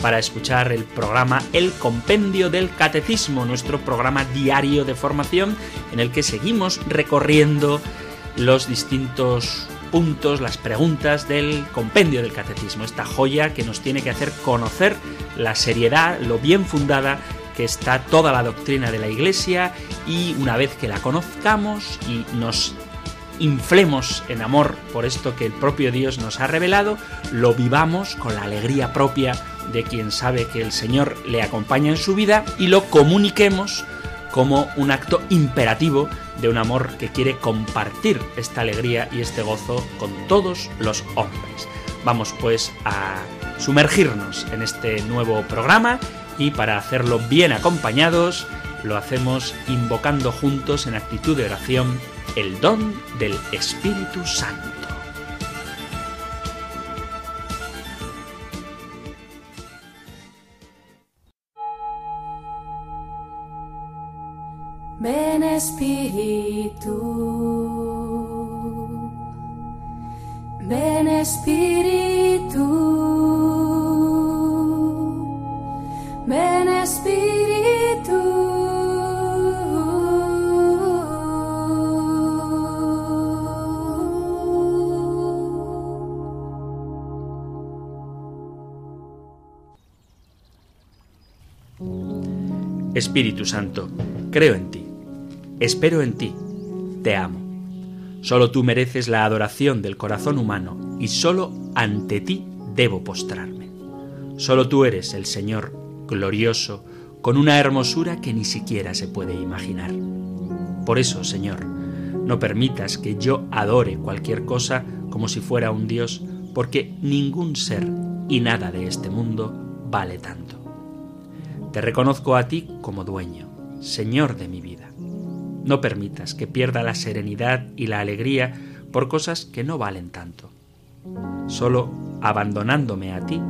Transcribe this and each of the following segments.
para escuchar el programa El Compendio del Catecismo, nuestro programa diario de formación en el que seguimos recorriendo los distintos puntos, las preguntas del compendio del catecismo, esta joya que nos tiene que hacer conocer la seriedad, lo bien fundada que está toda la doctrina de la Iglesia y una vez que la conozcamos y nos inflemos en amor por esto que el propio Dios nos ha revelado, lo vivamos con la alegría propia de quien sabe que el Señor le acompaña en su vida y lo comuniquemos como un acto imperativo de un amor que quiere compartir esta alegría y este gozo con todos los hombres. Vamos pues a sumergirnos en este nuevo programa y para hacerlo bien acompañados lo hacemos invocando juntos en actitud de oración el don del Espíritu Santo. Ven Espíritu, ven Espíritu, ven Espíritu. Espíritu Santo, creo en ti, espero en ti, te amo. Solo tú mereces la adoración del corazón humano y solo ante ti debo postrarme. Solo tú eres el Señor glorioso, con una hermosura que ni siquiera se puede imaginar. Por eso, Señor, no permitas que yo adore cualquier cosa como si fuera un Dios, porque ningún ser y nada de este mundo vale tanto. Te reconozco a ti como dueño, Señor de mi vida. No permitas que pierda la serenidad y la alegría por cosas que no valen tanto. Solo abandonándome a ti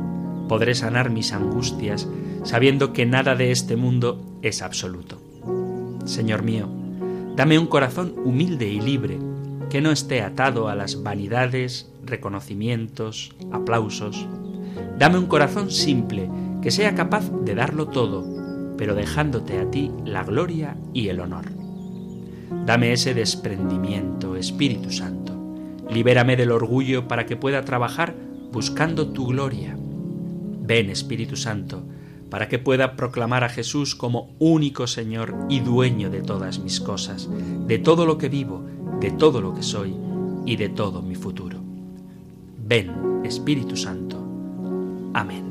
podré sanar mis angustias, sabiendo que nada de este mundo es absoluto. Señor mío, dame un corazón humilde y libre, que no esté atado a las vanidades, reconocimientos, aplausos. Dame un corazón simple, que sea capaz de darlo todo, pero dejándote a ti la gloria y el honor. Dame ese desprendimiento, Espíritu Santo. Libérame del orgullo para que pueda trabajar buscando tu gloria. Ven, Espíritu Santo, para que pueda proclamar a Jesús como único Señor y dueño de todas mis cosas, de todo lo que vivo, de todo lo que soy y de todo mi futuro. Ven, Espíritu Santo. Amén.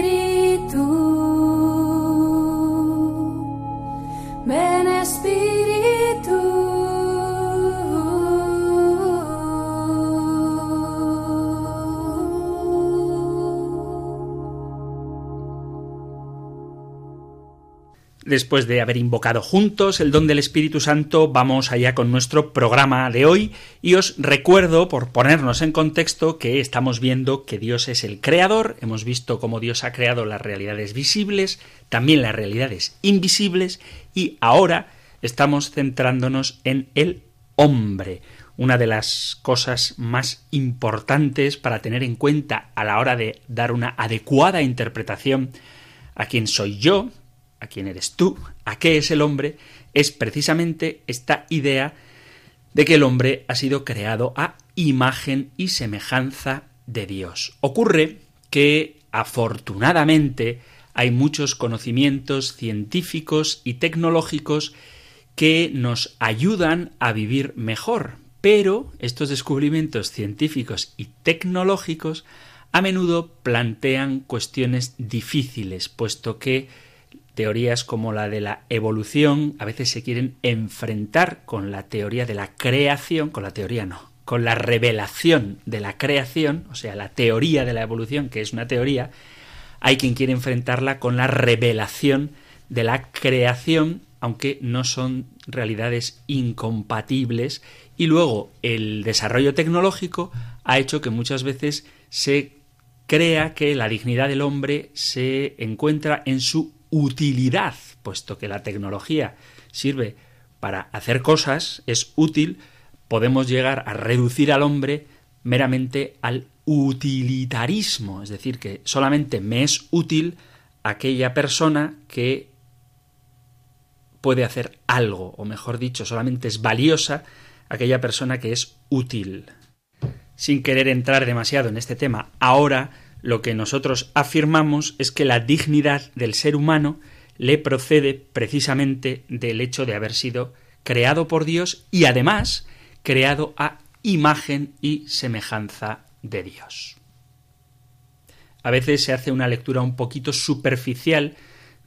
Después de haber invocado juntos el don del Espíritu Santo, vamos allá con nuestro programa de hoy. Y os recuerdo, por ponernos en contexto, que estamos viendo que Dios es el creador, hemos visto cómo Dios ha creado las realidades visibles, también las realidades invisibles. Y ahora estamos centrándonos en el hombre, una de las cosas más importantes para tener en cuenta a la hora de dar una adecuada interpretación a quién soy yo, a quién eres tú, a qué es el hombre, es precisamente esta idea de que el hombre ha sido creado a imagen y semejanza de Dios. Ocurre que, afortunadamente, hay muchos conocimientos científicos y tecnológicos que nos ayudan a vivir mejor, pero estos descubrimientos científicos y tecnológicos a menudo plantean cuestiones difíciles, puesto que teorías como la de la evolución a veces se quieren enfrentar con la teoría de la creación, con la teoría no, con la revelación de la creación, o sea, la teoría de la evolución, que es una teoría, hay quien quiere enfrentarla con la revelación de la creación, aunque no son realidades incompatibles, y luego el desarrollo tecnológico ha hecho que muchas veces se crea que la dignidad del hombre se encuentra en su utilidad, puesto que la tecnología sirve para hacer cosas, es útil, podemos llegar a reducir al hombre meramente al utilitarismo, es decir, que solamente me es útil aquella persona que puede hacer algo, o mejor dicho, solamente es valiosa aquella persona que es útil. Sin querer entrar demasiado en este tema, ahora lo que nosotros afirmamos es que la dignidad del ser humano le procede precisamente del hecho de haber sido creado por Dios y además creado a imagen y semejanza de Dios. A veces se hace una lectura un poquito superficial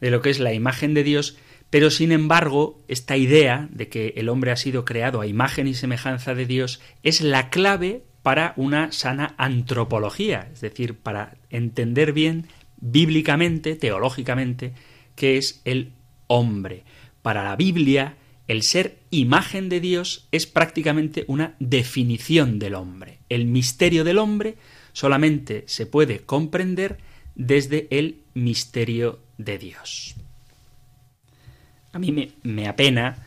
de lo que es la imagen de Dios, pero sin embargo, esta idea de que el hombre ha sido creado a imagen y semejanza de Dios es la clave para una sana antropología, es decir, para entender bien bíblicamente, teológicamente, qué es el hombre. Para la Biblia, el ser imagen de Dios es prácticamente una definición del hombre. El misterio del hombre solamente se puede comprender desde el misterio de Dios. A mí me, me, apena,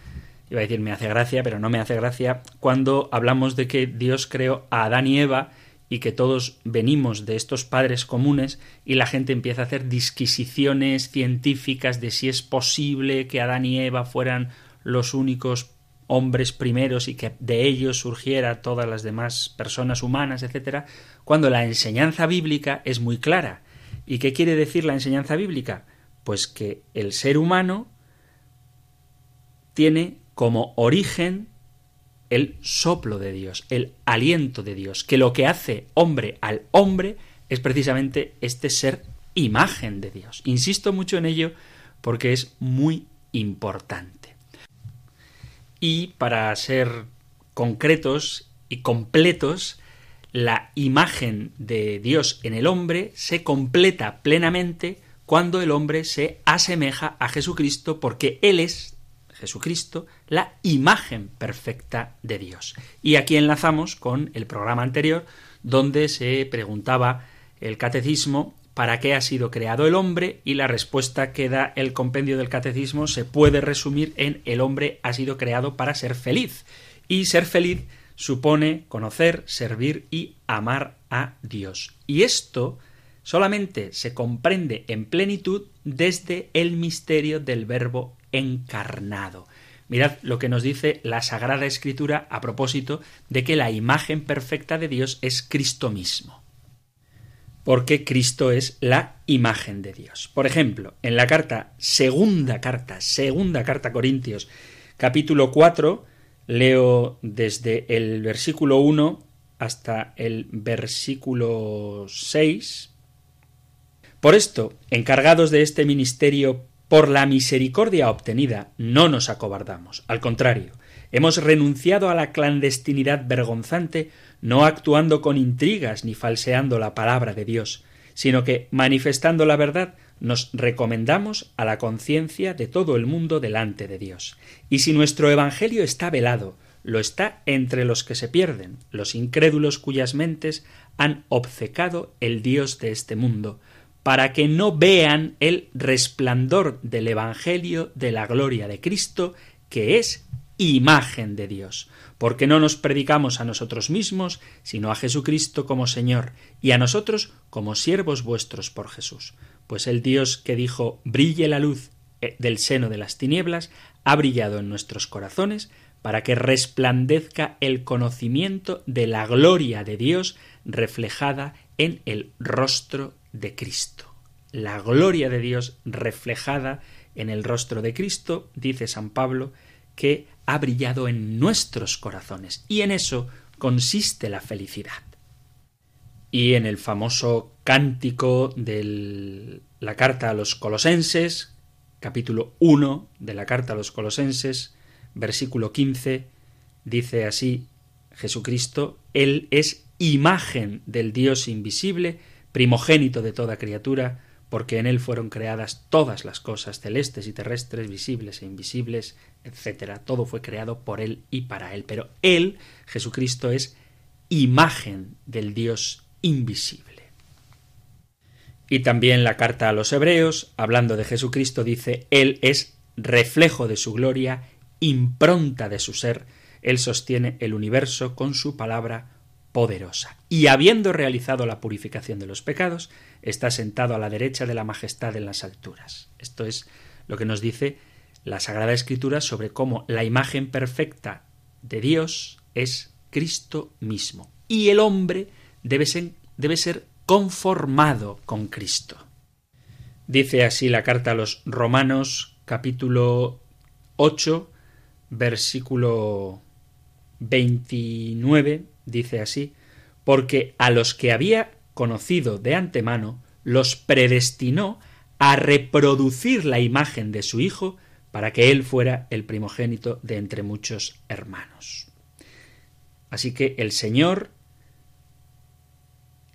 iba a decir me hace gracia, pero no me hace gracia, cuando hablamos de que Dios creó a Adán y Eva y que todos venimos de estos padres comunes y la gente empieza a hacer disquisiciones científicas de si es posible que Adán y Eva fueran los únicos hombres primeros y que de ellos surgiera todas las demás personas humanas, etcétera, cuando la enseñanza bíblica es muy clara. ¿Y qué quiere decir la enseñanza bíblica? Pues que el ser humano tiene como origen el soplo de Dios, el aliento de Dios, que lo que hace hombre al hombre es precisamente este ser imagen de Dios. Insisto mucho en ello porque es muy importante. Y para ser concretos y completos, la imagen de Dios en el hombre se completa plenamente cuando el hombre se asemeja a Jesucristo porque Él es, Jesucristo, la imagen perfecta de Dios. Y aquí enlazamos con el programa anterior donde se preguntaba el catecismo para qué ha sido creado el hombre y la respuesta que da el compendio del catecismo se puede resumir en el hombre ha sido creado para ser feliz. Y ser feliz supone conocer, servir y amar a Dios. Y esto solamente se comprende en plenitud desde el misterio del verbo encarnado. Mirad lo que nos dice la Sagrada Escritura a propósito de que la imagen perfecta de Dios es Cristo mismo porque Cristo es la imagen de Dios. Por ejemplo, en la carta, segunda carta, segunda carta Corintios, capítulo 4, leo desde el versículo 1 hasta el versículo 6. Por esto, encargados de este ministerio, por la misericordia obtenida, no nos acobardamos. Al contrario, hemos renunciado a la clandestinidad vergonzante no actuando con intrigas ni falseando la palabra de Dios, sino que, manifestando la verdad, nos recomendamos a la conciencia de todo el mundo delante de Dios. Y si nuestro Evangelio está velado, lo está entre los que se pierden, los incrédulos cuyas mentes han obcecado el Dios de este mundo, para que no vean el resplandor del Evangelio de la gloria de Cristo, que es imagen de Dios porque no nos predicamos a nosotros mismos, sino a Jesucristo como Señor, y a nosotros como siervos vuestros por Jesús. Pues el Dios que dijo brille la luz eh, del seno de las tinieblas, ha brillado en nuestros corazones para que resplandezca el conocimiento de la gloria de Dios reflejada en el rostro de Cristo. La gloria de Dios reflejada en el rostro de Cristo, dice San Pablo, que ha brillado en nuestros corazones y en eso consiste la felicidad. y en el famoso cántico de la carta a los colosenses, capítulo 1 de la carta a los colosenses, versículo 15, dice así Jesucristo, Él es imagen del Dios invisible, primogénito de toda criatura, porque en Él fueron creadas todas las cosas celestes y terrestres, visibles e invisibles, etc. Todo fue creado por Él y para Él. Pero Él, Jesucristo, es imagen del Dios invisible. Y también la carta a los Hebreos, hablando de Jesucristo, dice, Él es reflejo de su gloria, impronta de su ser, Él sostiene el universo con su palabra poderosa. Y habiendo realizado la purificación de los pecados, está sentado a la derecha de la majestad en las alturas. Esto es lo que nos dice la Sagrada Escritura sobre cómo la imagen perfecta de Dios es Cristo mismo. Y el hombre debe ser, debe ser conformado con Cristo. Dice así la carta a los Romanos capítulo 8 versículo 29 dice así, porque a los que había conocido de antemano, los predestinó a reproducir la imagen de su Hijo para que Él fuera el primogénito de entre muchos hermanos. Así que el Señor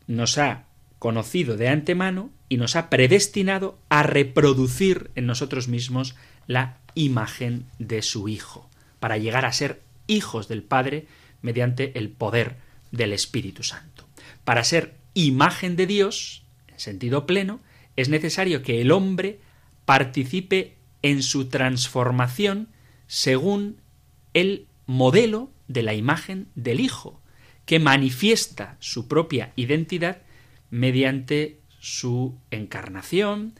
nos ha conocido de antemano y nos ha predestinado a reproducir en nosotros mismos la imagen de su Hijo, para llegar a ser hijos del Padre mediante el poder del Espíritu Santo. Para ser imagen de Dios, en sentido pleno, es necesario que el hombre participe en su transformación según el modelo de la imagen del Hijo, que manifiesta su propia identidad mediante su encarnación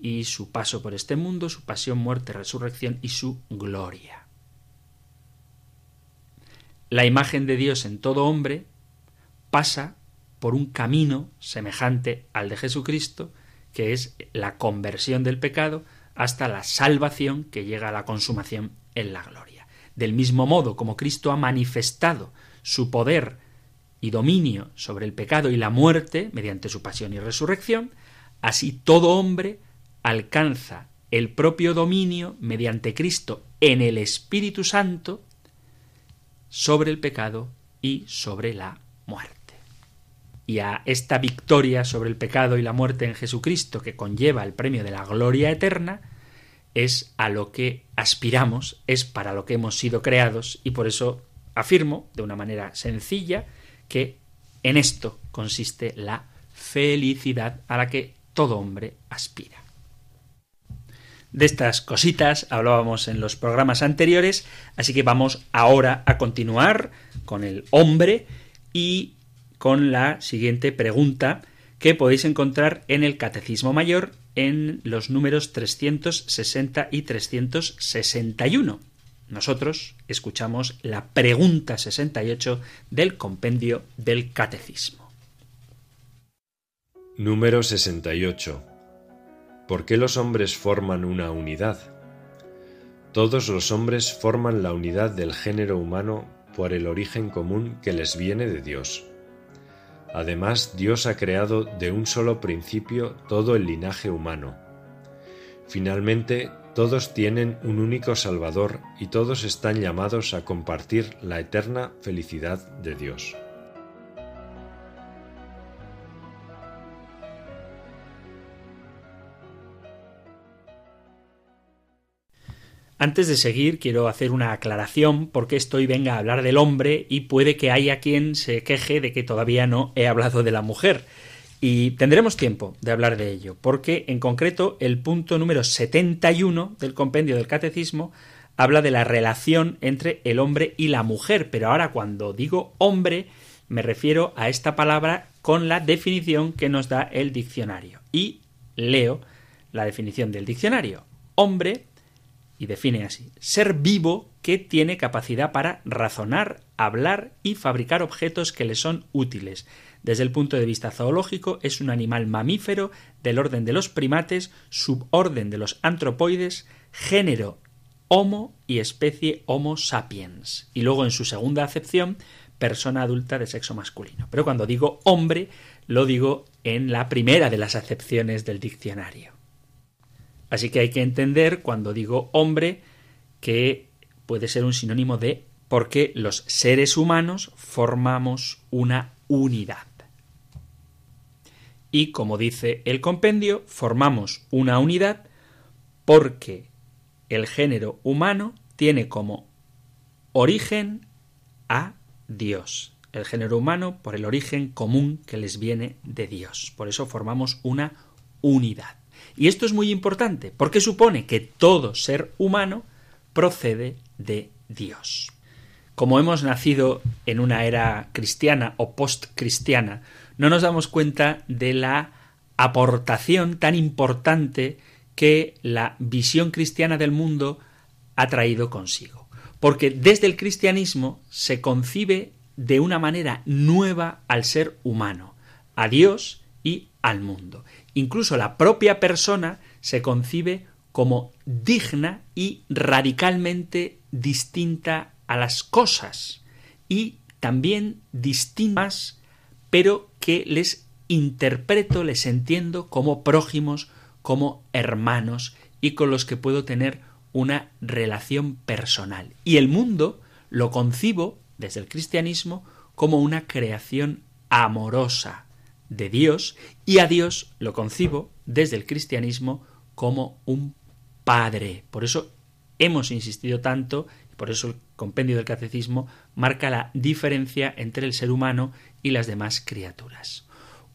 y su paso por este mundo, su pasión, muerte, resurrección y su gloria. La imagen de Dios en todo hombre pasa por un camino semejante al de Jesucristo, que es la conversión del pecado hasta la salvación que llega a la consumación en la gloria. Del mismo modo como Cristo ha manifestado su poder y dominio sobre el pecado y la muerte mediante su pasión y resurrección, así todo hombre alcanza el propio dominio mediante Cristo en el Espíritu Santo sobre el pecado y sobre la muerte. Y a esta victoria sobre el pecado y la muerte en Jesucristo que conlleva el premio de la gloria eterna, es a lo que aspiramos, es para lo que hemos sido creados y por eso afirmo de una manera sencilla que en esto consiste la felicidad a la que todo hombre aspira. De estas cositas hablábamos en los programas anteriores, así que vamos ahora a continuar con el hombre y con la siguiente pregunta que podéis encontrar en el Catecismo Mayor en los números 360 y 361. Nosotros escuchamos la pregunta 68 del compendio del Catecismo. Número 68. ¿Por qué los hombres forman una unidad? Todos los hombres forman la unidad del género humano por el origen común que les viene de Dios. Además, Dios ha creado de un solo principio todo el linaje humano. Finalmente, todos tienen un único Salvador y todos están llamados a compartir la eterna felicidad de Dios. Antes de seguir, quiero hacer una aclaración porque estoy venga a hablar del hombre y puede que haya quien se queje de que todavía no he hablado de la mujer. Y tendremos tiempo de hablar de ello, porque en concreto el punto número 71 del compendio del catecismo habla de la relación entre el hombre y la mujer, pero ahora cuando digo hombre me refiero a esta palabra con la definición que nos da el diccionario. Y leo la definición del diccionario. Hombre, y define así, ser vivo que tiene capacidad para razonar, hablar y fabricar objetos que le son útiles desde el punto de vista zoológico, es un animal mamífero del orden de los primates, suborden de los antropoides, género Homo y especie Homo sapiens. Y luego, en su segunda acepción, persona adulta de sexo masculino. Pero cuando digo hombre, lo digo en la primera de las acepciones del diccionario. Así que hay que entender cuando digo hombre que puede ser un sinónimo de porque los seres humanos formamos una unidad. Y como dice el compendio, formamos una unidad porque el género humano tiene como origen a Dios. El género humano por el origen común que les viene de Dios. Por eso formamos una unidad. Y esto es muy importante porque supone que todo ser humano procede de Dios. Como hemos nacido en una era cristiana o postcristiana, no nos damos cuenta de la aportación tan importante que la visión cristiana del mundo ha traído consigo. Porque desde el cristianismo se concibe de una manera nueva al ser humano, a Dios y al mundo. Incluso la propia persona se concibe como digna y radicalmente distinta a las cosas y también distintas, pero que les interpreto, les entiendo como prójimos, como hermanos y con los que puedo tener una relación personal. Y el mundo lo concibo desde el cristianismo como una creación amorosa de Dios y a Dios lo concibo desde el cristianismo como un padre. Por eso hemos insistido tanto, y por eso el compendio del catecismo marca la diferencia entre el ser humano y las demás criaturas.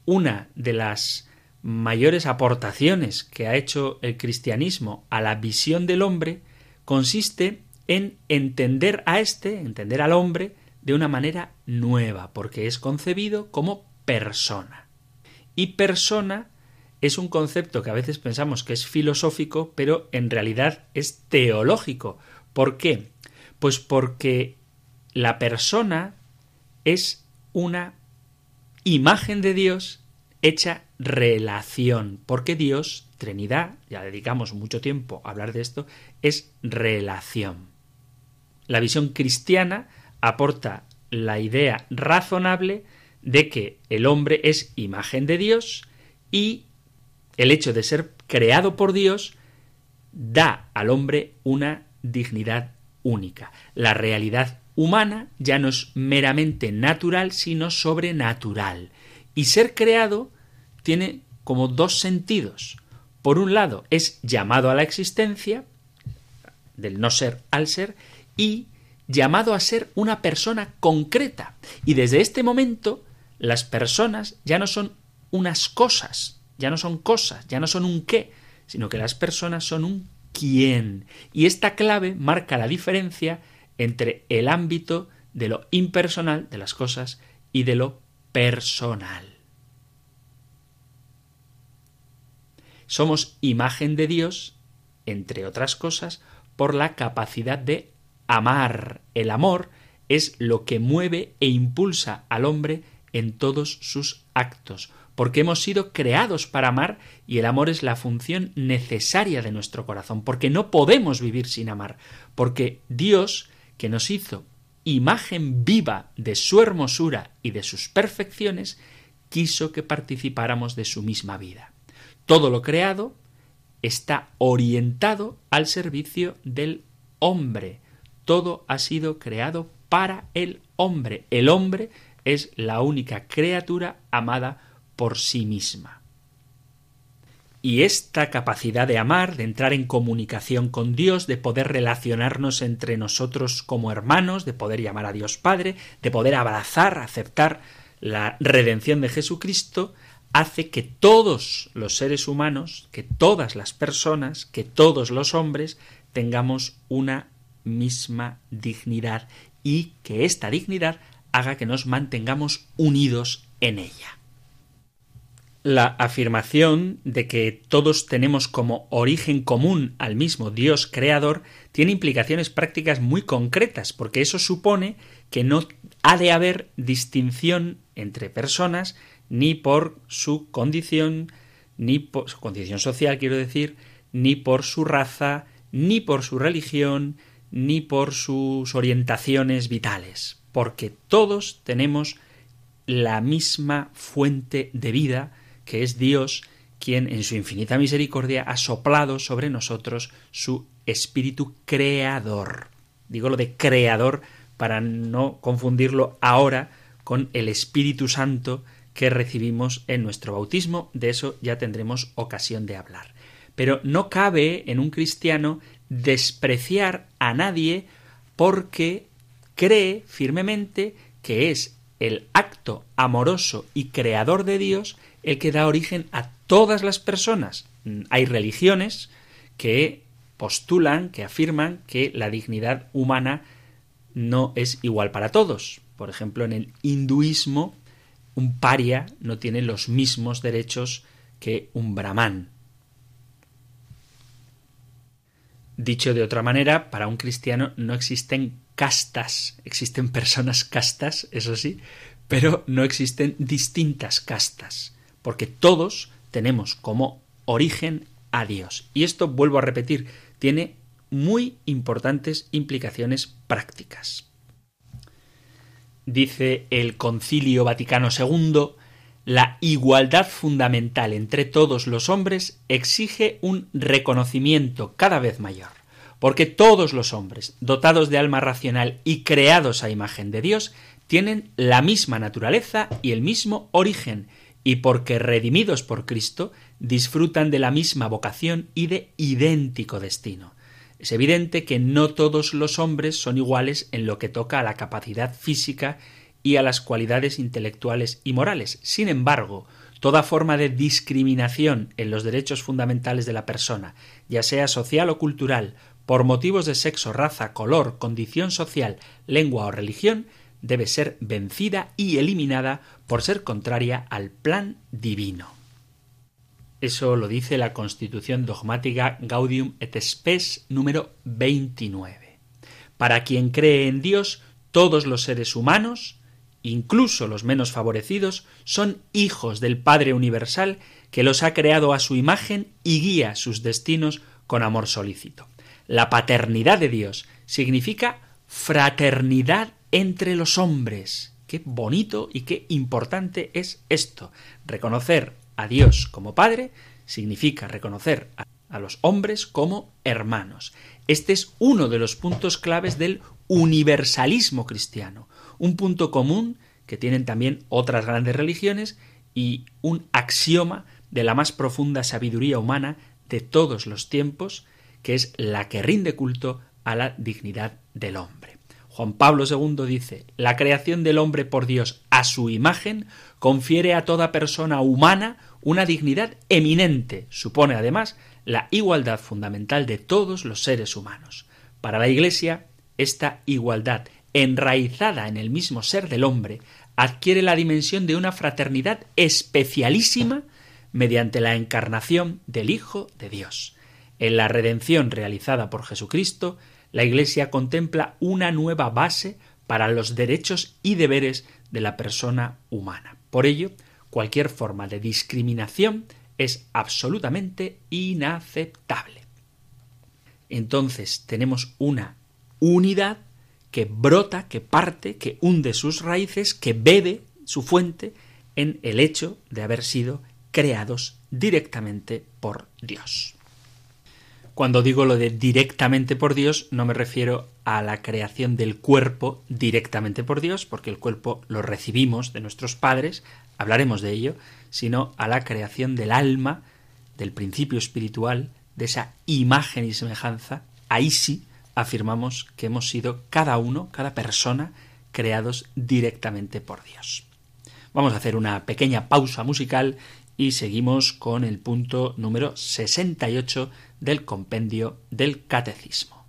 Una de las mayores aportaciones que ha hecho el cristianismo a la visión del hombre consiste en entender a éste, entender al hombre, de una manera nueva, porque es concebido como persona. Y persona es un concepto que a veces pensamos que es filosófico, pero en realidad es teológico. ¿Por qué? Pues porque la persona es una imagen de Dios hecha relación, porque Dios, Trinidad, ya dedicamos mucho tiempo a hablar de esto, es relación. La visión cristiana aporta la idea razonable de que el hombre es imagen de Dios y el hecho de ser creado por Dios da al hombre una dignidad única. La realidad humana ya no es meramente natural, sino sobrenatural. Y ser creado tiene como dos sentidos. Por un lado, es llamado a la existencia, del no ser al ser, y llamado a ser una persona concreta. Y desde este momento, las personas ya no son unas cosas, ya no son cosas, ya no son un qué, sino que las personas son un quién. Y esta clave marca la diferencia entre el ámbito de lo impersonal de las cosas y de lo personal. Somos imagen de Dios, entre otras cosas, por la capacidad de amar. El amor es lo que mueve e impulsa al hombre en todos sus actos porque hemos sido creados para amar y el amor es la función necesaria de nuestro corazón, porque no podemos vivir sin amar, porque Dios, que nos hizo imagen viva de su hermosura y de sus perfecciones, quiso que participáramos de su misma vida. Todo lo creado está orientado al servicio del hombre. Todo ha sido creado para el hombre. El hombre es la única criatura amada por sí misma. Y esta capacidad de amar, de entrar en comunicación con Dios, de poder relacionarnos entre nosotros como hermanos, de poder llamar a Dios Padre, de poder abrazar, aceptar la redención de Jesucristo, hace que todos los seres humanos, que todas las personas, que todos los hombres tengamos una misma dignidad y que esta dignidad haga que nos mantengamos unidos en ella la afirmación de que todos tenemos como origen común al mismo Dios creador tiene implicaciones prácticas muy concretas, porque eso supone que no ha de haber distinción entre personas ni por su condición, ni por su condición social, quiero decir, ni por su raza, ni por su religión, ni por sus orientaciones vitales. Porque todos tenemos la misma fuente de vida, que es Dios, quien en su infinita misericordia ha soplado sobre nosotros su espíritu creador. Digo lo de creador para no confundirlo ahora con el Espíritu Santo que recibimos en nuestro bautismo. De eso ya tendremos ocasión de hablar. Pero no cabe en un cristiano despreciar a nadie porque cree firmemente que es el acto amoroso y creador de Dios el que da origen a todas las personas. Hay religiones que postulan, que afirman que la dignidad humana no es igual para todos. Por ejemplo, en el hinduismo, un paria no tiene los mismos derechos que un brahman. Dicho de otra manera, para un cristiano no existen castas, existen personas castas, eso sí, pero no existen distintas castas, porque todos tenemos como origen a Dios. Y esto, vuelvo a repetir, tiene muy importantes implicaciones prácticas. Dice el Concilio Vaticano II, la igualdad fundamental entre todos los hombres exige un reconocimiento cada vez mayor, porque todos los hombres, dotados de alma racional y creados a imagen de Dios, tienen la misma naturaleza y el mismo origen, y porque redimidos por Cristo, disfrutan de la misma vocación y de idéntico destino. Es evidente que no todos los hombres son iguales en lo que toca a la capacidad física y a las cualidades intelectuales y morales. Sin embargo, toda forma de discriminación en los derechos fundamentales de la persona, ya sea social o cultural, por motivos de sexo, raza, color, condición social, lengua o religión, debe ser vencida y eliminada por ser contraria al plan divino. Eso lo dice la Constitución dogmática Gaudium et Spes número 29. Para quien cree en Dios, todos los seres humanos, incluso los menos favorecidos, son hijos del Padre Universal que los ha creado a su imagen y guía sus destinos con amor solícito. La paternidad de Dios significa fraternidad entre los hombres. Qué bonito y qué importante es esto. Reconocer a Dios como Padre significa reconocer a los hombres como hermanos. Este es uno de los puntos claves del universalismo cristiano, un punto común que tienen también otras grandes religiones y un axioma de la más profunda sabiduría humana de todos los tiempos, que es la que rinde culto a la dignidad del hombre. Juan Pablo II dice, la creación del hombre por Dios a su imagen confiere a toda persona humana una dignidad eminente. Supone además la igualdad fundamental de todos los seres humanos. Para la Iglesia, esta igualdad, enraizada en el mismo ser del hombre, adquiere la dimensión de una fraternidad especialísima mediante la encarnación del Hijo de Dios. En la redención realizada por Jesucristo, la Iglesia contempla una nueva base para los derechos y deberes de la persona humana. Por ello, cualquier forma de discriminación es absolutamente inaceptable. Entonces tenemos una unidad que brota, que parte, que hunde sus raíces, que bebe su fuente en el hecho de haber sido creados directamente por Dios. Cuando digo lo de directamente por Dios, no me refiero a la creación del cuerpo directamente por Dios, porque el cuerpo lo recibimos de nuestros padres, hablaremos de ello, sino a la creación del alma, del principio espiritual, de esa imagen y semejanza. Ahí sí afirmamos que hemos sido cada uno, cada persona, creados directamente por Dios. Vamos a hacer una pequeña pausa musical y seguimos con el punto número 68 del compendio del Catecismo.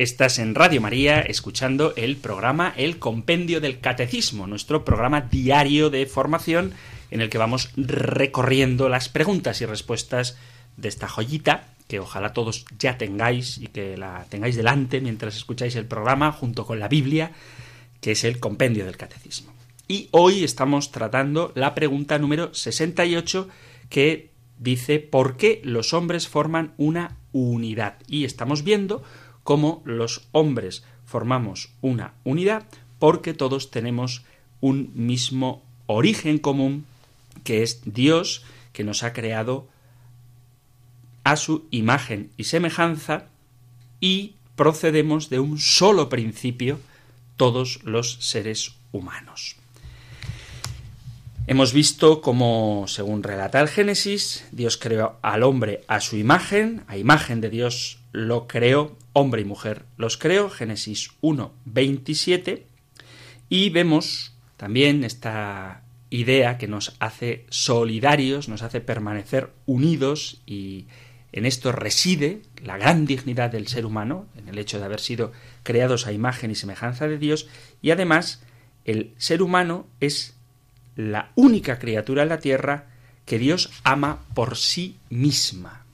Estás en Radio María escuchando el programa El Compendio del Catecismo, nuestro programa diario de formación en el que vamos recorriendo las preguntas y respuestas de esta joyita que ojalá todos ya tengáis y que la tengáis delante mientras escucháis el programa junto con la Biblia, que es el Compendio del Catecismo. Y hoy estamos tratando la pregunta número 68 que dice ¿por qué los hombres forman una unidad? Y estamos viendo cómo los hombres formamos una unidad porque todos tenemos un mismo origen común, que es Dios, que nos ha creado a su imagen y semejanza y procedemos de un solo principio todos los seres humanos. Hemos visto cómo, según relata el Génesis, Dios creó al hombre a su imagen, a imagen de Dios lo creó, hombre y mujer. Los creó, Génesis 1, 27, y vemos también esta idea que nos hace solidarios, nos hace permanecer unidos y en esto reside la gran dignidad del ser humano, en el hecho de haber sido creados a imagen y semejanza de Dios, y además el ser humano es la única criatura en la tierra que Dios ama por sí misma.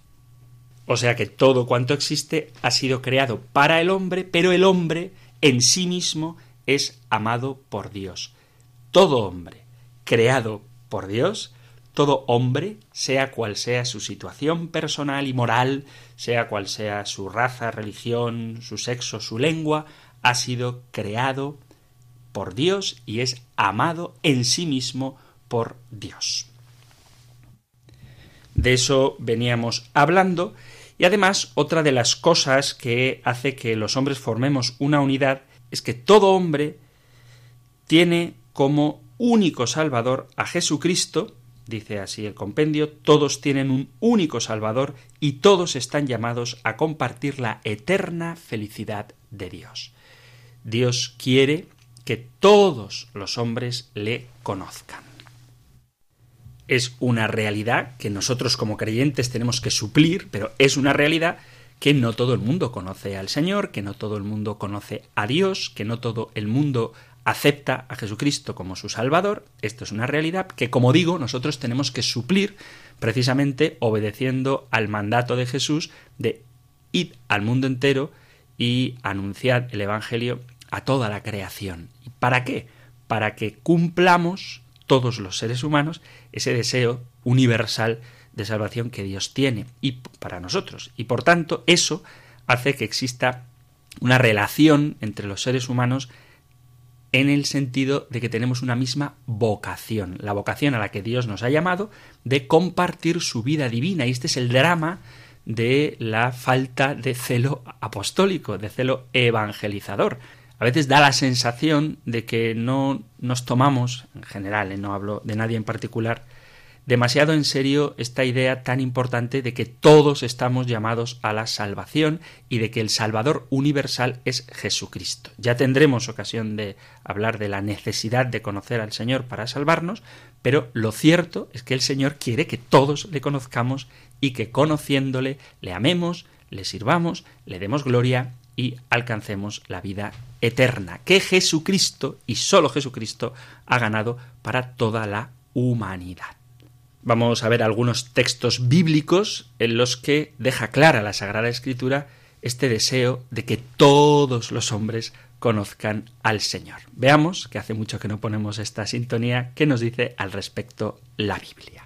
O sea que todo cuanto existe ha sido creado para el hombre, pero el hombre en sí mismo es amado por Dios. Todo hombre creado por Dios, todo hombre, sea cual sea su situación personal y moral, sea cual sea su raza, religión, su sexo, su lengua, ha sido creado por Dios y es amado en sí mismo por Dios. De eso veníamos hablando y además, otra de las cosas que hace que los hombres formemos una unidad es que todo hombre tiene como único Salvador a Jesucristo, dice así el compendio, todos tienen un único Salvador y todos están llamados a compartir la eterna felicidad de Dios. Dios quiere que todos los hombres le conozcan es una realidad que nosotros como creyentes tenemos que suplir, pero es una realidad que no todo el mundo conoce al Señor, que no todo el mundo conoce a Dios, que no todo el mundo acepta a Jesucristo como su Salvador. Esto es una realidad que, como digo, nosotros tenemos que suplir precisamente obedeciendo al mandato de Jesús de ir al mundo entero y anunciar el Evangelio a toda la creación. ¿Y para qué? Para que cumplamos todos los seres humanos ese deseo universal de salvación que Dios tiene y para nosotros. Y por tanto, eso hace que exista una relación entre los seres humanos en el sentido de que tenemos una misma vocación, la vocación a la que Dios nos ha llamado de compartir su vida divina. Y este es el drama de la falta de celo apostólico, de celo evangelizador a veces da la sensación de que no nos tomamos, en general, ¿eh? no hablo de nadie en particular, demasiado en serio esta idea tan importante de que todos estamos llamados a la salvación y de que el Salvador universal es Jesucristo. Ya tendremos ocasión de hablar de la necesidad de conocer al Señor para salvarnos, pero lo cierto es que el Señor quiere que todos le conozcamos y que conociéndole le amemos, le sirvamos, le demos gloria y alcancemos la vida eterna que Jesucristo y solo Jesucristo ha ganado para toda la humanidad. Vamos a ver algunos textos bíblicos en los que deja clara la Sagrada Escritura este deseo de que todos los hombres conozcan al Señor. Veamos, que hace mucho que no ponemos esta sintonía, qué nos dice al respecto la Biblia.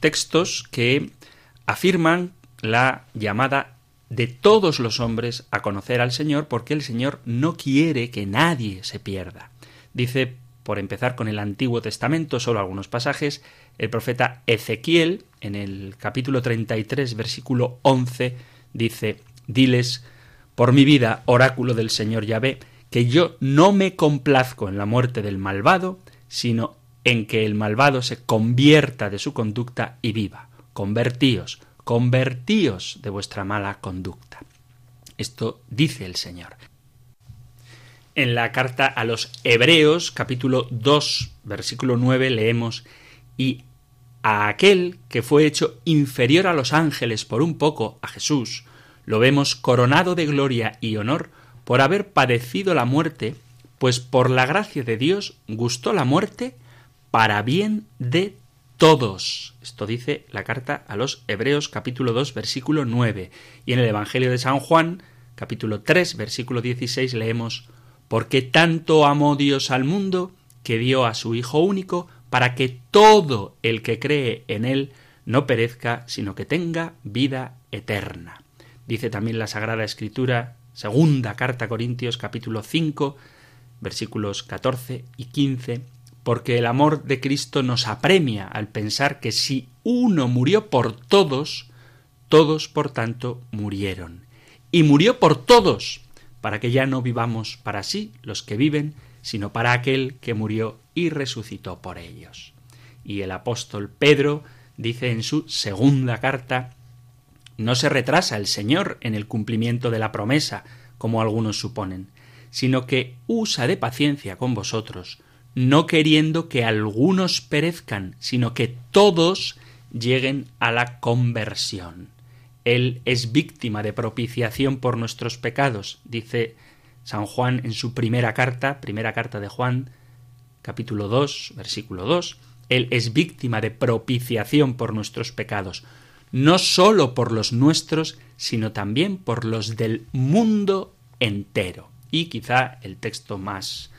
textos que afirman la llamada de todos los hombres a conocer al Señor porque el Señor no quiere que nadie se pierda. Dice por empezar con el Antiguo Testamento, solo algunos pasajes. El profeta Ezequiel, en el capítulo 33, versículo 11, dice, Diles, por mi vida, oráculo del Señor Yahvé, que yo no me complazco en la muerte del malvado, sino en que el malvado se convierta de su conducta y viva. Convertíos, convertíos de vuestra mala conducta. Esto dice el Señor. En la carta a los Hebreos, capítulo 2, versículo 9, leemos, y a aquel que fue hecho inferior a los ángeles por un poco, a Jesús, lo vemos coronado de gloria y honor por haber padecido la muerte, pues por la gracia de Dios gustó la muerte para bien de todos. Esto dice la carta a los Hebreos capítulo 2 versículo 9. Y en el Evangelio de San Juan capítulo 3 versículo 16 leemos Porque tanto amó Dios al mundo que dio a su Hijo único para que todo el que cree en él no perezca, sino que tenga vida eterna. Dice también la Sagrada Escritura Segunda carta a Corintios capítulo 5 versículos 14 y 15, porque el amor de Cristo nos apremia al pensar que si uno murió por todos, todos por tanto murieron. Y murió por todos, para que ya no vivamos para sí los que viven, sino para aquel que murió y resucitó por ellos. Y el apóstol Pedro dice en su segunda carta no se retrasa el Señor en el cumplimiento de la promesa, como algunos suponen, sino que usa de paciencia con vosotros, no queriendo que algunos perezcan, sino que todos lleguen a la conversión. Él es víctima de propiciación por nuestros pecados, dice San Juan en su primera carta, primera carta de Juan, capítulo 2, versículo 2. Él es víctima de propiciación por nuestros pecados, no sólo por los nuestros, sino también por los del mundo entero. Y quizá el texto más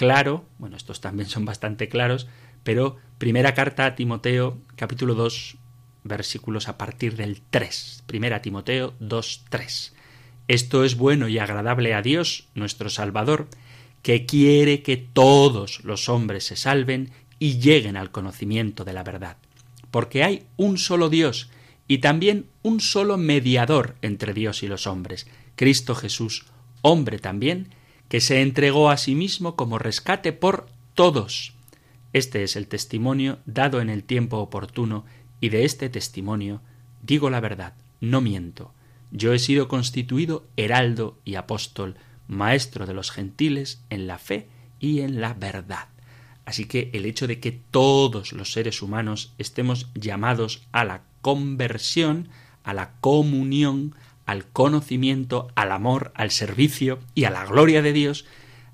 claro, bueno, estos también son bastante claros, pero primera carta a Timoteo, capítulo 2, versículos a partir del 3. Primera Timoteo 2, 3. Esto es bueno y agradable a Dios, nuestro Salvador, que quiere que todos los hombres se salven y lleguen al conocimiento de la verdad. Porque hay un solo Dios, y también un solo mediador entre Dios y los hombres, Cristo Jesús, hombre también, que se entregó a sí mismo como rescate por todos. Este es el testimonio dado en el tiempo oportuno, y de este testimonio digo la verdad, no miento. Yo he sido constituido heraldo y apóstol, maestro de los gentiles en la fe y en la verdad. Así que el hecho de que todos los seres humanos estemos llamados a la conversión, a la comunión, al conocimiento, al amor, al servicio y a la gloria de Dios,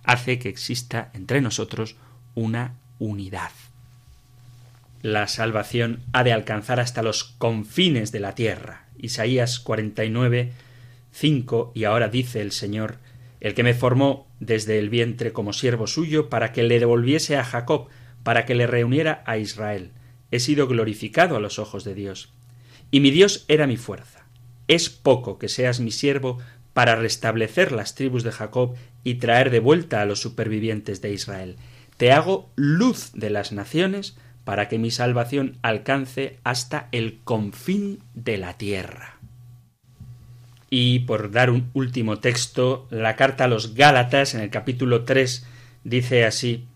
hace que exista entre nosotros una unidad. La salvación ha de alcanzar hasta los confines de la tierra. Isaías 49, 5, y ahora dice el Señor, el que me formó desde el vientre como siervo suyo, para que le devolviese a Jacob, para que le reuniera a Israel. He sido glorificado a los ojos de Dios y mi Dios era mi fuerza. Es poco que seas mi siervo para restablecer las tribus de Jacob y traer de vuelta a los supervivientes de Israel. Te hago luz de las naciones para que mi salvación alcance hasta el confín de la tierra. Y por dar un último texto, la carta a los Gálatas en el capítulo 3 dice así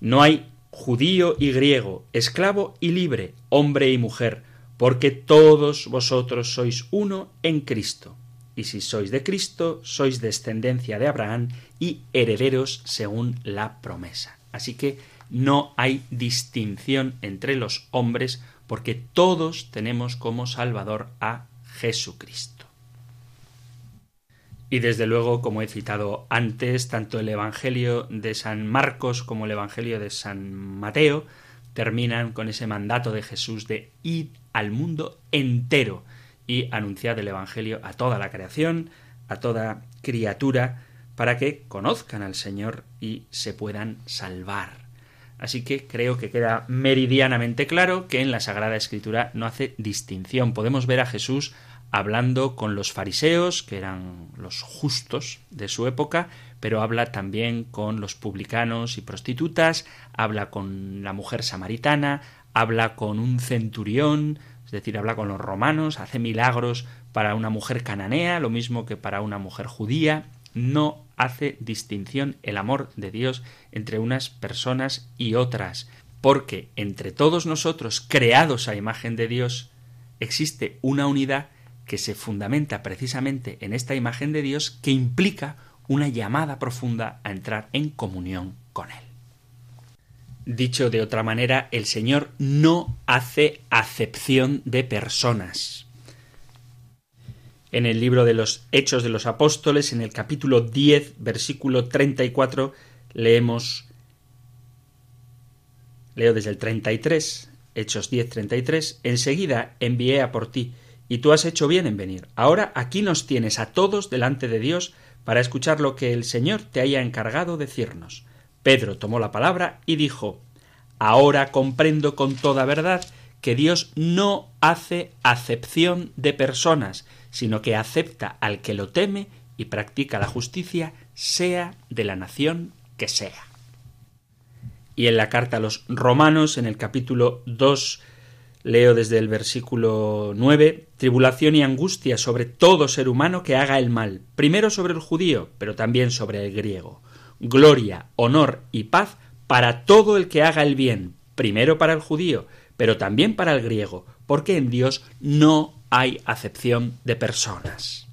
No hay judío y griego, esclavo y libre, hombre y mujer, porque todos vosotros sois uno en Cristo. Y si sois de Cristo, sois descendencia de Abraham y herederos según la promesa. Así que no hay distinción entre los hombres, porque todos tenemos como Salvador a Jesucristo. Y desde luego, como he citado antes, tanto el Evangelio de San Marcos como el Evangelio de San Mateo terminan con ese mandato de Jesús de id al mundo entero y anunciar el Evangelio a toda la creación, a toda criatura, para que conozcan al Señor y se puedan salvar. Así que creo que queda meridianamente claro que en la Sagrada Escritura no hace distinción. Podemos ver a Jesús hablando con los fariseos, que eran los justos de su época, pero habla también con los publicanos y prostitutas, habla con la mujer samaritana, habla con un centurión, es decir, habla con los romanos, hace milagros para una mujer cananea, lo mismo que para una mujer judía, no hace distinción el amor de Dios entre unas personas y otras, porque entre todos nosotros, creados a imagen de Dios, existe una unidad que se fundamenta precisamente en esta imagen de Dios que implica una llamada profunda a entrar en comunión con Él. Dicho de otra manera, el Señor no hace acepción de personas. En el libro de los Hechos de los Apóstoles, en el capítulo 10, versículo 34, leemos, leo desde el 33, Hechos 10, 33, enseguida envié a por ti, y tú has hecho bien en venir. Ahora aquí nos tienes a todos delante de Dios para escuchar lo que el Señor te haya encargado decirnos. Pedro tomó la palabra y dijo Ahora comprendo con toda verdad que Dios no hace acepción de personas, sino que acepta al que lo teme y practica la justicia, sea de la nación que sea. Y en la carta a los romanos, en el capítulo 2, leo desde el versículo 9, tribulación y angustia sobre todo ser humano que haga el mal, primero sobre el judío, pero también sobre el griego. Gloria, honor y paz para todo el que haga el bien, primero para el judío, pero también para el griego, porque en Dios no hay acepción de personas.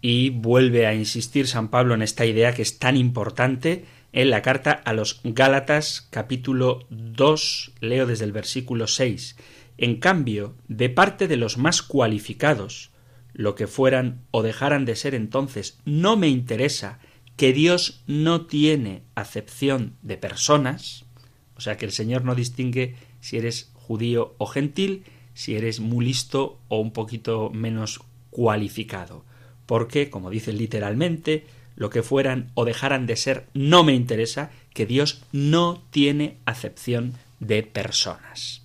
Y vuelve a insistir San Pablo en esta idea que es tan importante en la carta a los Gálatas capítulo 2, leo desde el versículo 6. En cambio, de parte de los más cualificados, lo que fueran o dejaran de ser entonces, no me interesa, que Dios no tiene acepción de personas, o sea que el Señor no distingue si eres judío o gentil, si eres muy listo o un poquito menos cualificado, porque, como dice literalmente, lo que fueran o dejaran de ser no me interesa, que Dios no tiene acepción de personas.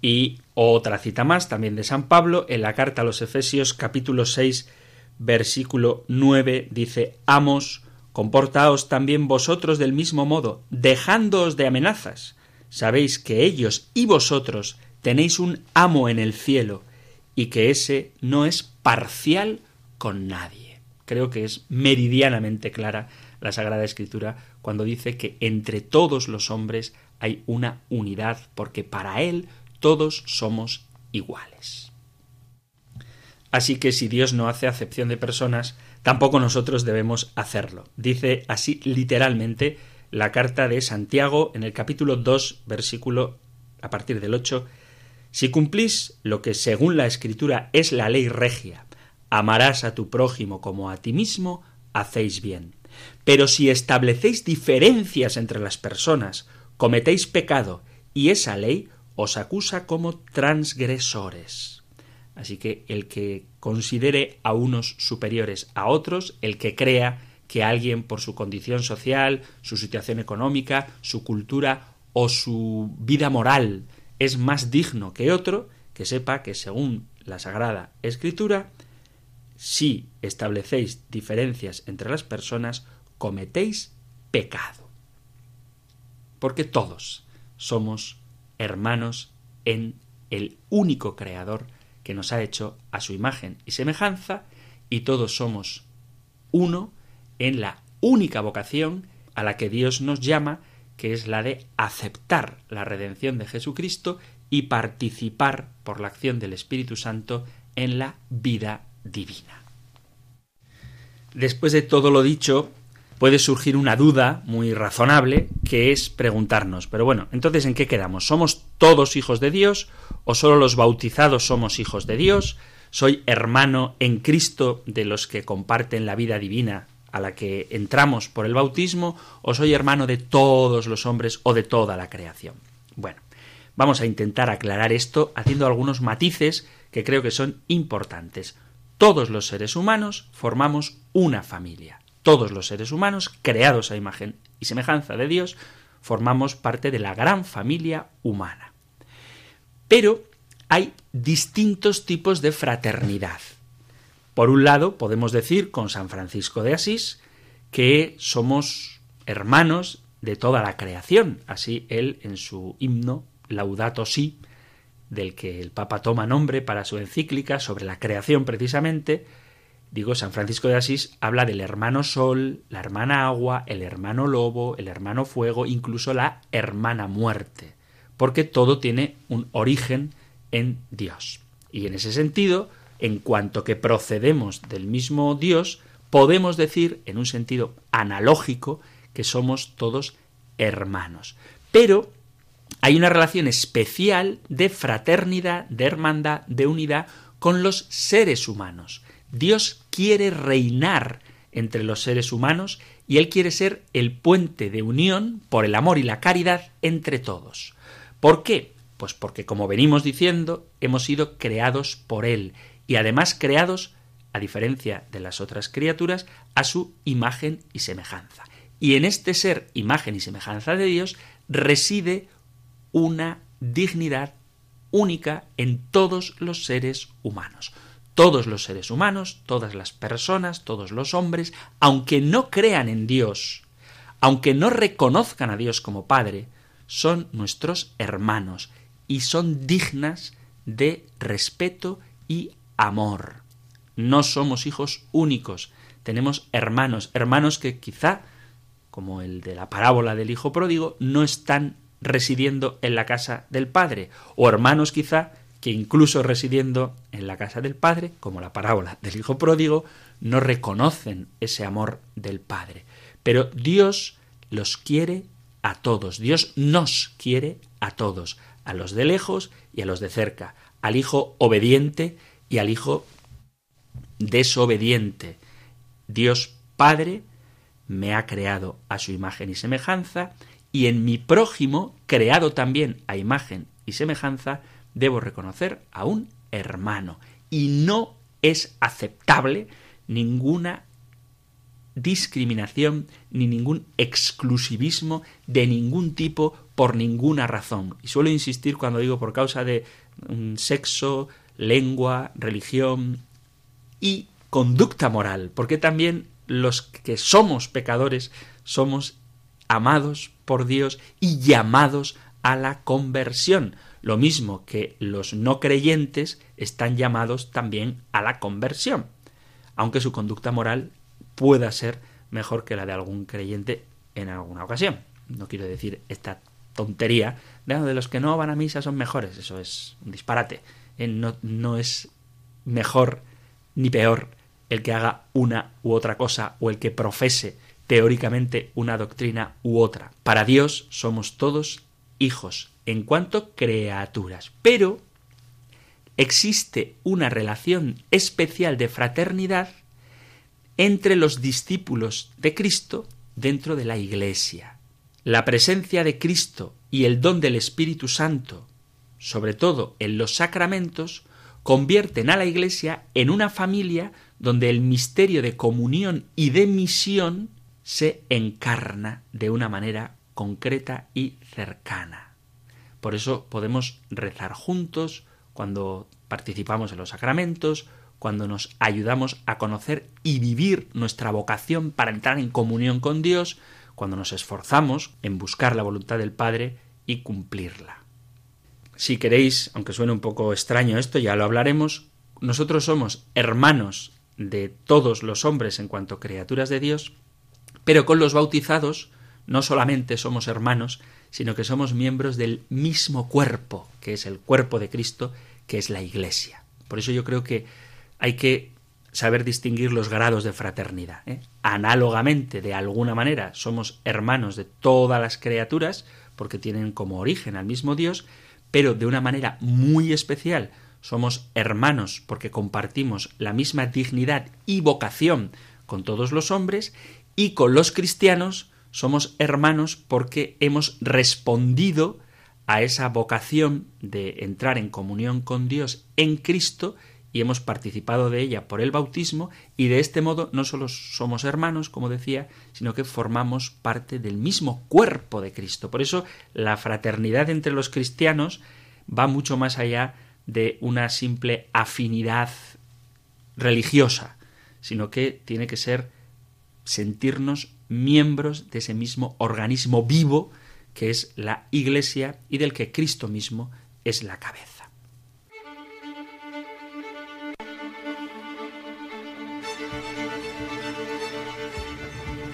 Y otra cita más, también de San Pablo, en la carta a los Efesios capítulo 6 versículo 9 dice, Amos, comportaos también vosotros del mismo modo, dejándoos de amenazas. Sabéis que ellos y vosotros tenéis un amo en el cielo, y que ese no es parcial con nadie. Creo que es meridianamente clara la Sagrada Escritura cuando dice que entre todos los hombres hay una unidad, porque para Él todos somos iguales. Así que si Dios no hace acepción de personas, tampoco nosotros debemos hacerlo. Dice así literalmente la carta de Santiago en el capítulo 2, versículo a partir del 8. Si cumplís lo que según la Escritura es la ley regia, amarás a tu prójimo como a ti mismo, hacéis bien. Pero si establecéis diferencias entre las personas, cometéis pecado, y esa ley os acusa como transgresores. Así que el que considere a unos superiores a otros, el que crea que alguien por su condición social, su situación económica, su cultura o su vida moral es más digno que otro, que sepa que según la Sagrada Escritura, si establecéis diferencias entre las personas, cometéis pecado. Porque todos somos hermanos en el único Creador que nos ha hecho a su imagen y semejanza, y todos somos uno en la única vocación a la que Dios nos llama, que es la de aceptar la redención de Jesucristo y participar por la acción del Espíritu Santo en la vida divina. Después de todo lo dicho, puede surgir una duda muy razonable que es preguntarnos, pero bueno, entonces ¿en qué quedamos? ¿Somos todos hijos de Dios o solo los bautizados somos hijos de Dios? ¿Soy hermano en Cristo de los que comparten la vida divina a la que entramos por el bautismo o soy hermano de todos los hombres o de toda la creación? Bueno, vamos a intentar aclarar esto haciendo algunos matices que creo que son importantes. Todos los seres humanos formamos una familia todos los seres humanos, creados a imagen y semejanza de Dios, formamos parte de la gran familia humana. Pero hay distintos tipos de fraternidad. Por un lado, podemos decir con San Francisco de Asís que somos hermanos de toda la creación. Así él en su himno Laudato Si, del que el Papa toma nombre para su encíclica sobre la creación precisamente, digo, San Francisco de Asís habla del hermano sol, la hermana agua, el hermano lobo, el hermano fuego, incluso la hermana muerte, porque todo tiene un origen en Dios. Y en ese sentido, en cuanto que procedemos del mismo Dios, podemos decir, en un sentido analógico, que somos todos hermanos. Pero hay una relación especial de fraternidad, de hermandad, de unidad con los seres humanos. Dios quiere reinar entre los seres humanos y Él quiere ser el puente de unión por el amor y la caridad entre todos. ¿Por qué? Pues porque, como venimos diciendo, hemos sido creados por Él y además creados, a diferencia de las otras criaturas, a su imagen y semejanza. Y en este ser, imagen y semejanza de Dios, reside una dignidad única en todos los seres humanos todos los seres humanos, todas las personas, todos los hombres, aunque no crean en Dios, aunque no reconozcan a Dios como Padre, son nuestros hermanos y son dignas de respeto y amor. No somos hijos únicos, tenemos hermanos, hermanos que quizá, como el de la parábola del hijo pródigo, no están residiendo en la casa del Padre, o hermanos quizá que incluso residiendo en la casa del Padre, como la parábola del Hijo Pródigo, no reconocen ese amor del Padre. Pero Dios los quiere a todos, Dios nos quiere a todos, a los de lejos y a los de cerca, al Hijo obediente y al Hijo desobediente. Dios Padre me ha creado a su imagen y semejanza, y en mi prójimo, creado también a imagen y semejanza, debo reconocer a un hermano. Y no es aceptable ninguna discriminación ni ningún exclusivismo de ningún tipo por ninguna razón. Y suelo insistir cuando digo por causa de un sexo, lengua, religión y conducta moral, porque también los que somos pecadores somos amados por Dios y llamados a la conversión lo mismo que los no creyentes están llamados también a la conversión, aunque su conducta moral pueda ser mejor que la de algún creyente en alguna ocasión. No quiero decir esta tontería de, de los que no van a misa son mejores, eso es un disparate. Eh, no, no es mejor ni peor el que haga una u otra cosa o el que profese teóricamente una doctrina u otra. Para Dios somos todos hijos en cuanto criaturas, pero existe una relación especial de fraternidad entre los discípulos de Cristo dentro de la Iglesia. La presencia de Cristo y el don del Espíritu Santo, sobre todo en los sacramentos, convierten a la Iglesia en una familia donde el misterio de comunión y de misión se encarna de una manera concreta y cercana. Por eso podemos rezar juntos cuando participamos en los sacramentos, cuando nos ayudamos a conocer y vivir nuestra vocación para entrar en comunión con Dios, cuando nos esforzamos en buscar la voluntad del Padre y cumplirla. Si queréis, aunque suene un poco extraño esto, ya lo hablaremos, nosotros somos hermanos de todos los hombres en cuanto criaturas de Dios, pero con los bautizados no solamente somos hermanos, sino que somos miembros del mismo cuerpo, que es el cuerpo de Cristo, que es la Iglesia. Por eso yo creo que hay que saber distinguir los grados de fraternidad. ¿eh? Análogamente, de alguna manera, somos hermanos de todas las criaturas, porque tienen como origen al mismo Dios, pero de una manera muy especial somos hermanos porque compartimos la misma dignidad y vocación con todos los hombres, y con los cristianos somos hermanos porque hemos respondido a esa vocación de entrar en comunión con Dios en Cristo y hemos participado de ella por el bautismo y de este modo no solo somos hermanos, como decía, sino que formamos parte del mismo cuerpo de Cristo. Por eso la fraternidad entre los cristianos va mucho más allá de una simple afinidad religiosa, sino que tiene que ser sentirnos miembros de ese mismo organismo vivo que es la Iglesia y del que Cristo mismo es la cabeza.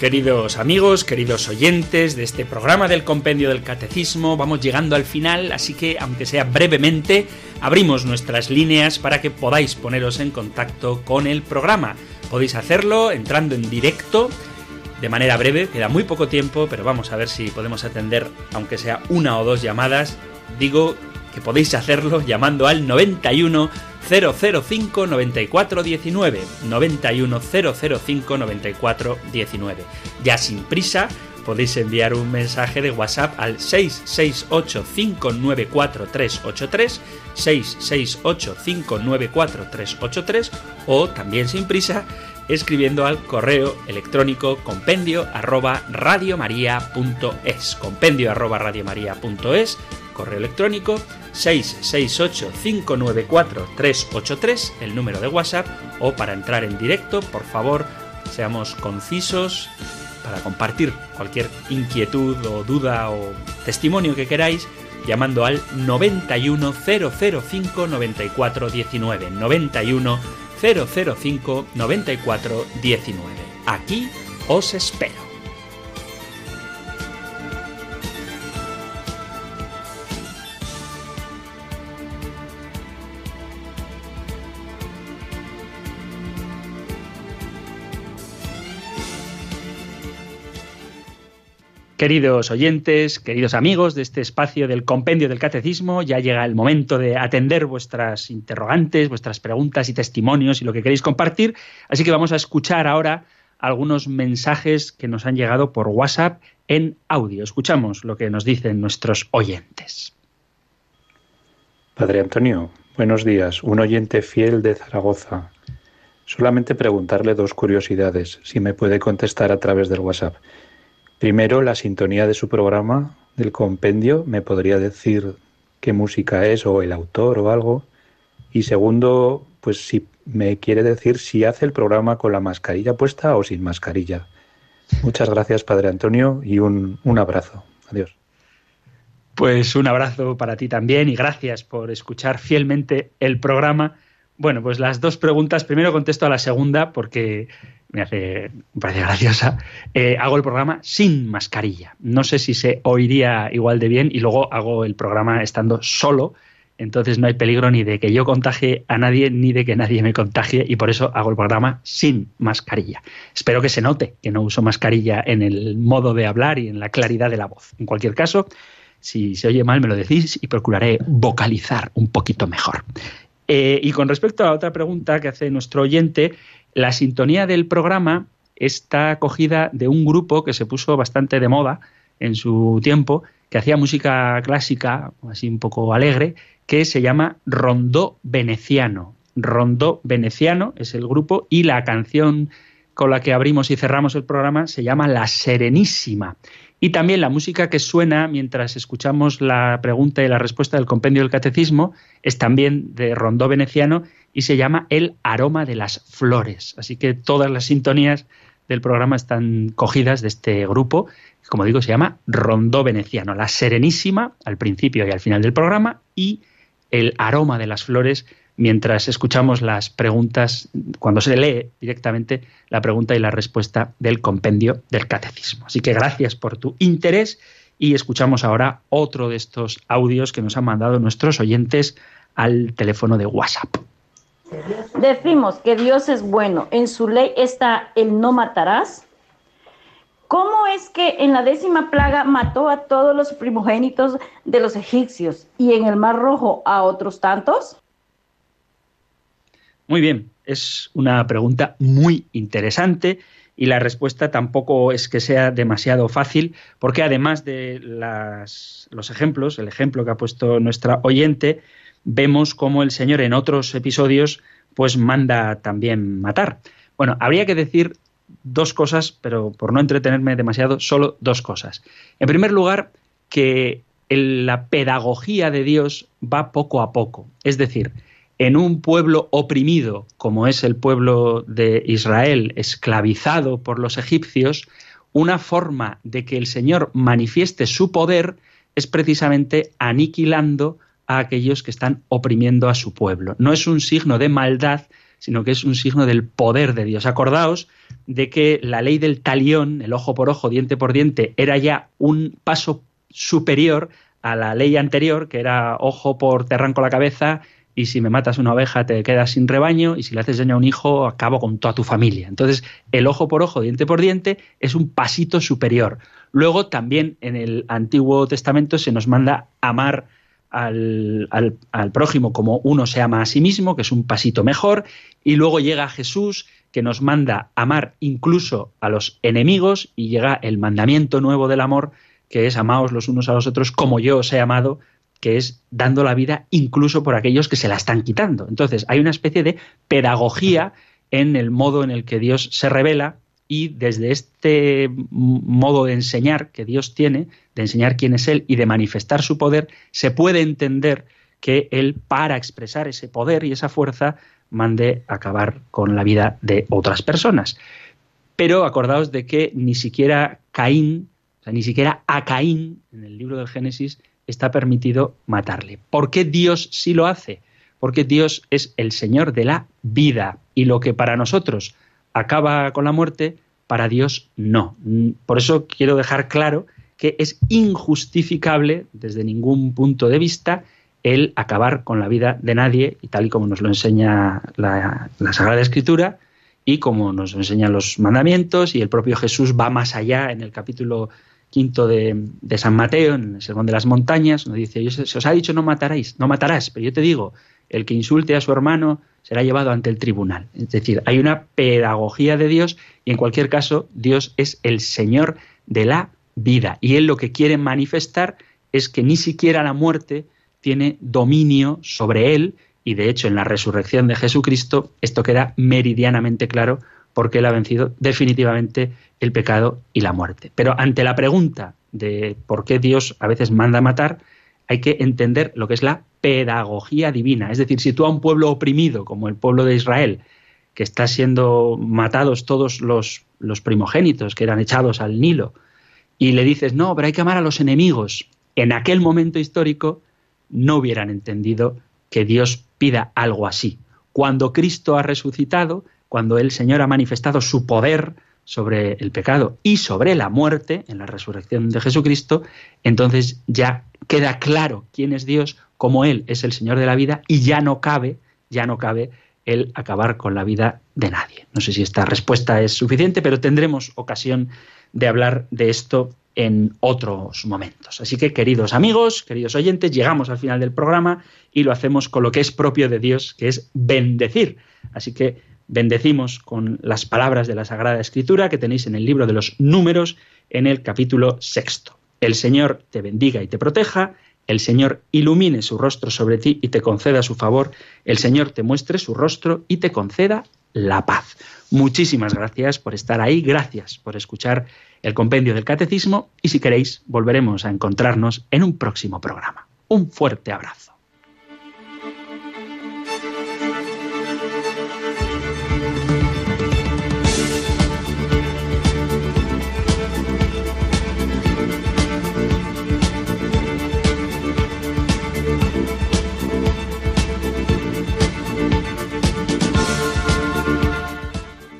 Queridos amigos, queridos oyentes de este programa del Compendio del Catecismo, vamos llegando al final, así que, aunque sea brevemente, abrimos nuestras líneas para que podáis poneros en contacto con el programa. Podéis hacerlo entrando en directo de manera breve, queda muy poco tiempo, pero vamos a ver si podemos atender, aunque sea una o dos llamadas. Digo que podéis hacerlo llamando al 91 005 94 19 91 005 94 19. Ya sin prisa podéis enviar un mensaje de WhatsApp al 668 594 383 668 594 383 o también sin prisa escribiendo al correo electrónico compendio arroba radiomaria.es compendio arroba radiomaria.es correo electrónico 668-594-383, el número de WhatsApp, o para entrar en directo, por favor, seamos concisos para compartir cualquier inquietud o duda o testimonio que queráis, llamando al 91005 9419 91 005 9419. Aquí os espero. Queridos oyentes, queridos amigos de este espacio del compendio del catecismo, ya llega el momento de atender vuestras interrogantes, vuestras preguntas y testimonios y lo que queréis compartir. Así que vamos a escuchar ahora algunos mensajes que nos han llegado por WhatsApp en audio. Escuchamos lo que nos dicen nuestros oyentes. Padre Antonio, buenos días. Un oyente fiel de Zaragoza. Solamente preguntarle dos curiosidades, si me puede contestar a través del WhatsApp. Primero, la sintonía de su programa, del compendio, me podría decir qué música es o el autor o algo. Y segundo, pues si me quiere decir si hace el programa con la mascarilla puesta o sin mascarilla. Muchas gracias, Padre Antonio, y un, un abrazo. Adiós. Pues un abrazo para ti también y gracias por escuchar fielmente el programa. Bueno, pues las dos preguntas. Primero contesto a la segunda porque me hace, me parece graciosa, eh, hago el programa sin mascarilla. No sé si se oiría igual de bien y luego hago el programa estando solo, entonces no hay peligro ni de que yo contagie a nadie ni de que nadie me contagie y por eso hago el programa sin mascarilla. Espero que se note que no uso mascarilla en el modo de hablar y en la claridad de la voz. En cualquier caso, si se oye mal me lo decís y procuraré vocalizar un poquito mejor. Eh, y con respecto a otra pregunta que hace nuestro oyente, la sintonía del programa está acogida de un grupo que se puso bastante de moda en su tiempo, que hacía música clásica, así un poco alegre, que se llama Rondó Veneciano. Rondó Veneciano es el grupo y la canción con la que abrimos y cerramos el programa se llama La Serenísima. Y también la música que suena mientras escuchamos la pregunta y la respuesta del compendio del catecismo es también de Rondó Veneciano y se llama El aroma de las flores. Así que todas las sintonías del programa están cogidas de este grupo, como digo, se llama Rondó Veneciano, la Serenísima al principio y al final del programa y el aroma de las flores mientras escuchamos las preguntas, cuando se lee directamente la pregunta y la respuesta del compendio del catecismo. Así que gracias por tu interés y escuchamos ahora otro de estos audios que nos han mandado nuestros oyentes al teléfono de WhatsApp. Decimos que Dios es bueno, en su ley está el no matarás. ¿Cómo es que en la décima plaga mató a todos los primogénitos de los egipcios y en el Mar Rojo a otros tantos? Muy bien, es una pregunta muy interesante y la respuesta tampoco es que sea demasiado fácil, porque además de los ejemplos, el ejemplo que ha puesto nuestra oyente, vemos cómo el Señor en otros episodios pues manda también matar. Bueno, habría que decir dos cosas, pero por no entretenerme demasiado, solo dos cosas. En primer lugar, que la pedagogía de Dios va poco a poco. Es decir, en un pueblo oprimido como es el pueblo de Israel, esclavizado por los egipcios, una forma de que el Señor manifieste su poder es precisamente aniquilando a aquellos que están oprimiendo a su pueblo. No es un signo de maldad, sino que es un signo del poder de Dios. Acordaos de que la ley del talión, el ojo por ojo, diente por diente, era ya un paso superior a la ley anterior, que era ojo por te arranco la cabeza, y si me matas una oveja te quedas sin rebaño y si le haces daño a un hijo acabo con toda tu familia. Entonces, el ojo por ojo, diente por diente es un pasito superior. Luego también en el Antiguo Testamento se nos manda amar al, al, prójimo como uno se ama a sí mismo, que es un pasito mejor, y luego llega Jesús que nos manda amar incluso a los enemigos y llega el mandamiento nuevo del amor, que es amaos los unos a los otros como yo os he amado, que es dando la vida incluso por aquellos que se la están quitando. Entonces, hay una especie de pedagogía en el modo en el que Dios se revela y desde este modo de enseñar que Dios tiene, de enseñar quién es Él y de manifestar su poder, se puede entender que Él, para expresar ese poder y esa fuerza, mande acabar con la vida de otras personas. Pero acordaos de que ni siquiera Caín, o sea, ni siquiera a Caín, en el libro del Génesis, está permitido matarle. ¿Por qué Dios sí lo hace? Porque Dios es el Señor de la vida y lo que para nosotros acaba con la muerte, para Dios no. Por eso quiero dejar claro que es injustificable desde ningún punto de vista el acabar con la vida de nadie, y tal y como nos lo enseña la, la Sagrada Escritura, y como nos enseñan los mandamientos, y el propio Jesús va más allá en el capítulo quinto de, San Mateo, en el Sermón de las Montañas, nos dice, se os ha dicho no mataréis, no matarás, pero yo te digo, el que insulte a su hermano será llevado ante el tribunal. Es decir, hay una pedagogía de Dios y en cualquier caso Dios es el Señor de la vida y Él lo que quiere manifestar es que ni siquiera la muerte tiene dominio sobre Él y de hecho en la resurrección de Jesucristo esto queda meridianamente claro porque Él ha vencido definitivamente el pecado y la muerte. Pero ante la pregunta de por qué Dios a veces manda matar, hay que entender lo que es la pedagogía divina. Es decir, si tú a un pueblo oprimido como el pueblo de Israel, que está siendo matados todos los, los primogénitos que eran echados al Nilo, y le dices, no, pero hay que amar a los enemigos, en aquel momento histórico no hubieran entendido que Dios pida algo así. Cuando Cristo ha resucitado, cuando el Señor ha manifestado su poder sobre el pecado y sobre la muerte en la resurrección de Jesucristo, entonces ya queda claro quién es Dios, como Él es el Señor de la vida y ya no cabe, ya no cabe el acabar con la vida de nadie. No sé si esta respuesta es suficiente, pero tendremos ocasión de hablar de esto en otros momentos. Así que, queridos amigos, queridos oyentes, llegamos al final del programa y lo hacemos con lo que es propio de Dios, que es bendecir. Así que bendecimos con las palabras de la Sagrada Escritura que tenéis en el libro de los números en el capítulo sexto. El Señor te bendiga y te proteja, el Señor ilumine su rostro sobre ti y te conceda su favor, el Señor te muestre su rostro y te conceda la paz. Muchísimas gracias por estar ahí, gracias por escuchar el compendio del catecismo y si queréis volveremos a encontrarnos en un próximo programa. Un fuerte abrazo.